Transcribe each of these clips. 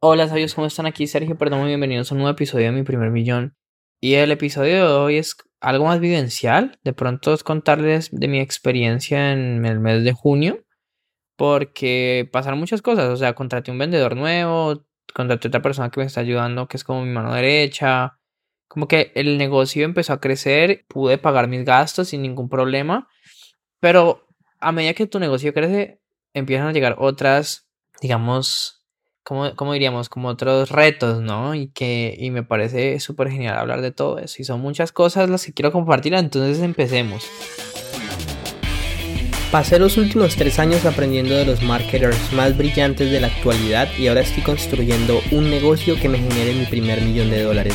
Hola sabios, ¿cómo están? Aquí Sergio Perdón, bienvenidos a un nuevo episodio de Mi Primer Millón. Y el episodio de hoy es algo más vivencial, de pronto es contarles de mi experiencia en el mes de junio, porque pasaron muchas cosas, o sea, contraté un vendedor nuevo, contraté otra persona que me está ayudando, que es como mi mano derecha, como que el negocio empezó a crecer, pude pagar mis gastos sin ningún problema, pero a medida que tu negocio crece, empiezan a llegar otras, digamos, como, diríamos, como otros retos, ¿no? Y que y me parece súper genial hablar de todo eso. Y son muchas cosas las que quiero compartir, entonces empecemos. Pasé los últimos tres años aprendiendo de los marketers más brillantes de la actualidad y ahora estoy construyendo un negocio que me genere mi primer millón de dólares.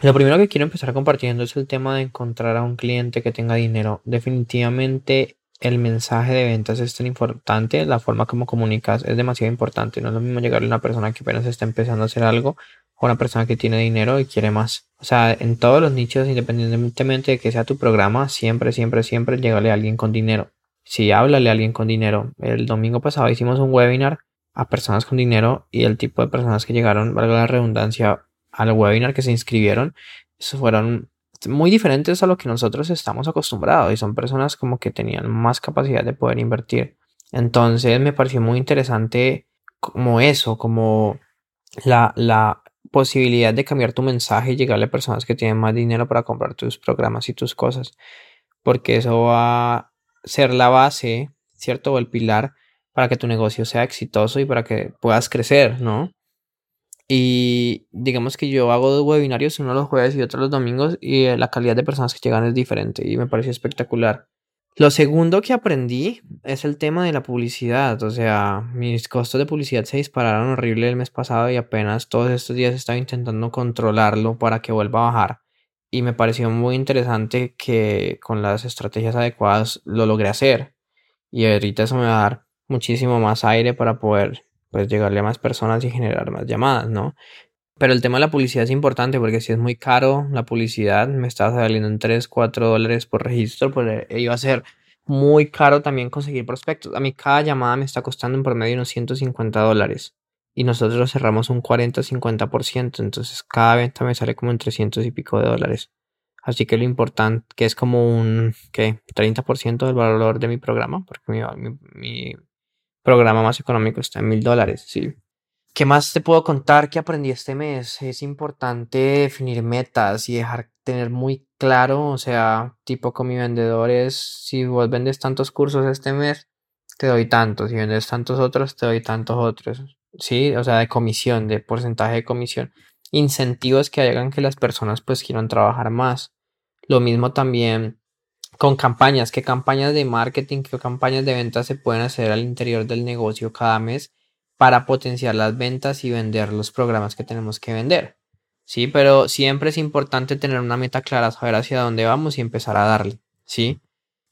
Lo primero que quiero empezar compartiendo es el tema de encontrar a un cliente que tenga dinero. Definitivamente el mensaje de ventas es tan importante, la forma como comunicas es demasiado importante. No es lo mismo llegarle a una persona que apenas está empezando a hacer algo o a una persona que tiene dinero y quiere más. O sea, en todos los nichos, independientemente de que sea tu programa, siempre, siempre, siempre llegale a alguien con dinero. Si háblale a alguien con dinero. El domingo pasado hicimos un webinar a personas con dinero y el tipo de personas que llegaron, valga la redundancia, al webinar que se inscribieron, fueron muy diferentes a lo que nosotros estamos acostumbrados y son personas como que tenían más capacidad de poder invertir. Entonces me pareció muy interesante como eso, como la, la posibilidad de cambiar tu mensaje y llegarle a personas que tienen más dinero para comprar tus programas y tus cosas, porque eso va a ser la base, ¿cierto? O el pilar para que tu negocio sea exitoso y para que puedas crecer, ¿no? Y digamos que yo hago dos webinarios, uno los jueves y otro los domingos, y eh, la calidad de personas que llegan es diferente y me pareció espectacular. Lo segundo que aprendí es el tema de la publicidad. O sea, mis costos de publicidad se dispararon horrible el mes pasado y apenas todos estos días estaba intentando controlarlo para que vuelva a bajar. Y me pareció muy interesante que con las estrategias adecuadas lo logré hacer. Y ahorita eso me va a dar muchísimo más aire para poder pues llegarle a más personas y generar más llamadas, ¿no? Pero el tema de la publicidad es importante porque si es muy caro la publicidad, me está saliendo en 3, 4 dólares por registro, pues eh, iba a ser muy caro también conseguir prospectos. A mí cada llamada me está costando en promedio unos 150 dólares y nosotros cerramos un 40-50%, entonces cada venta me sale como en 300 y pico de dólares. Así que lo importante, que es como un ¿qué? 30% del valor de mi programa, porque mi, mi programa más económico está en mil dólares, sí. ¿Qué más te puedo contar que aprendí este mes? Es importante definir metas y dejar tener muy claro, o sea, tipo con mi vendedor es, si vos vendes tantos cursos este mes, te doy tantos, si vendes tantos otros, te doy tantos otros, sí, o sea, de comisión, de porcentaje de comisión, incentivos que hagan que las personas pues quieran trabajar más. Lo mismo también con campañas, qué campañas de marketing, qué campañas de ventas se pueden hacer al interior del negocio cada mes para potenciar las ventas y vender los programas que tenemos que vender. Sí, pero siempre es importante tener una meta clara, saber hacia dónde vamos y empezar a darle. Sí.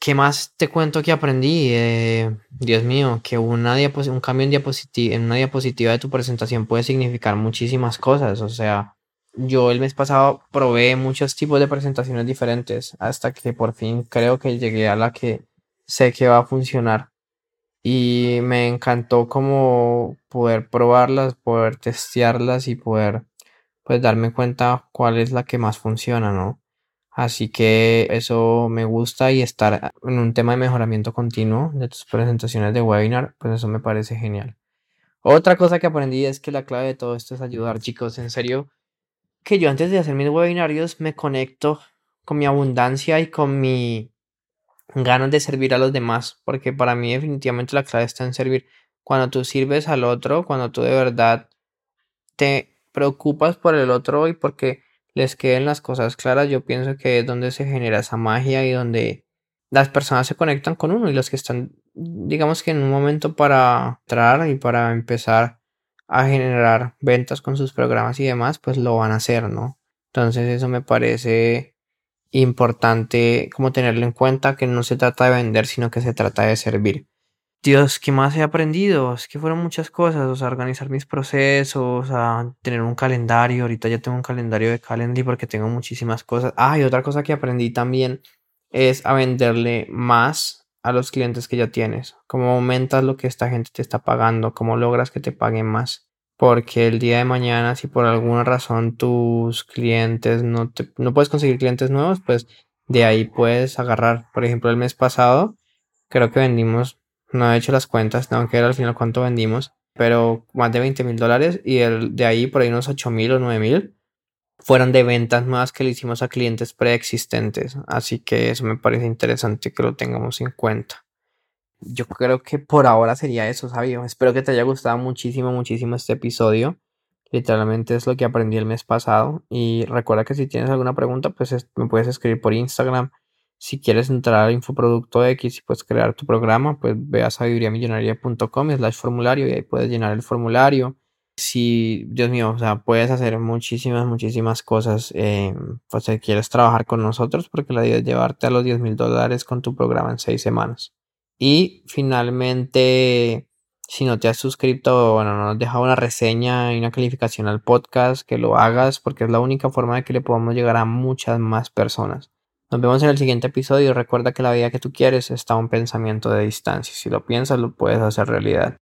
¿Qué más te cuento que aprendí? Eh, Dios mío, que una un cambio en, una diapositiva de tu presentación puede significar muchísimas cosas. O sea, yo el mes pasado probé muchos tipos de presentaciones diferentes hasta que por fin creo que llegué a la que sé que va a funcionar. Y me encantó como poder probarlas, poder testearlas y poder pues darme cuenta cuál es la que más funciona, ¿no? Así que eso me gusta y estar en un tema de mejoramiento continuo de tus presentaciones de webinar, pues eso me parece genial. Otra cosa que aprendí es que la clave de todo esto es ayudar, chicos, en serio que yo antes de hacer mis webinarios me conecto con mi abundancia y con mi ganas de servir a los demás, porque para mí definitivamente la clave está en servir. Cuando tú sirves al otro, cuando tú de verdad te preocupas por el otro y porque les queden las cosas claras, yo pienso que es donde se genera esa magia y donde las personas se conectan con uno y los que están, digamos que en un momento para entrar y para empezar a generar ventas con sus programas y demás, pues lo van a hacer, ¿no? Entonces eso me parece importante como tenerlo en cuenta que no se trata de vender, sino que se trata de servir. Dios, ¿qué más he aprendido? Es que fueron muchas cosas, o sea, organizar mis procesos, a tener un calendario. Ahorita ya tengo un calendario de Calendly porque tengo muchísimas cosas. Ah, y otra cosa que aprendí también es a venderle más a los clientes que ya tienes. Cómo aumentas lo que esta gente te está pagando, cómo logras que te paguen más. Porque el día de mañana, si por alguna razón tus clientes no, te, no puedes conseguir clientes nuevos, pues de ahí puedes agarrar. Por ejemplo, el mes pasado creo que vendimos no he hecho las cuentas, tengo que ver al final cuánto vendimos, pero más de 20 mil dólares y el, de ahí por ahí unos 8 mil o 9 mil fueron de ventas nuevas que le hicimos a clientes preexistentes. Así que eso me parece interesante que lo tengamos en cuenta. Yo creo que por ahora sería eso, Sabio. Espero que te haya gustado muchísimo, muchísimo este episodio. Literalmente es lo que aprendí el mes pasado. Y recuerda que si tienes alguna pregunta, pues me puedes escribir por Instagram si quieres entrar al infoproducto X y puedes crear tu programa, pues ve a sabiduriamillonaria.com slash formulario y ahí puedes llenar el formulario. Si, Dios mío, o sea, puedes hacer muchísimas, muchísimas cosas. Eh, pues si quieres trabajar con nosotros, porque la idea es llevarte a los 10 mil dólares con tu programa en seis semanas. Y finalmente, si no te has suscrito, bueno, no has dejado una reseña y una calificación al podcast, que lo hagas, porque es la única forma de que le podamos llegar a muchas más personas. Nos vemos en el siguiente episodio. Recuerda que la vida que tú quieres está a un pensamiento de distancia. Si lo piensas, lo puedes hacer realidad.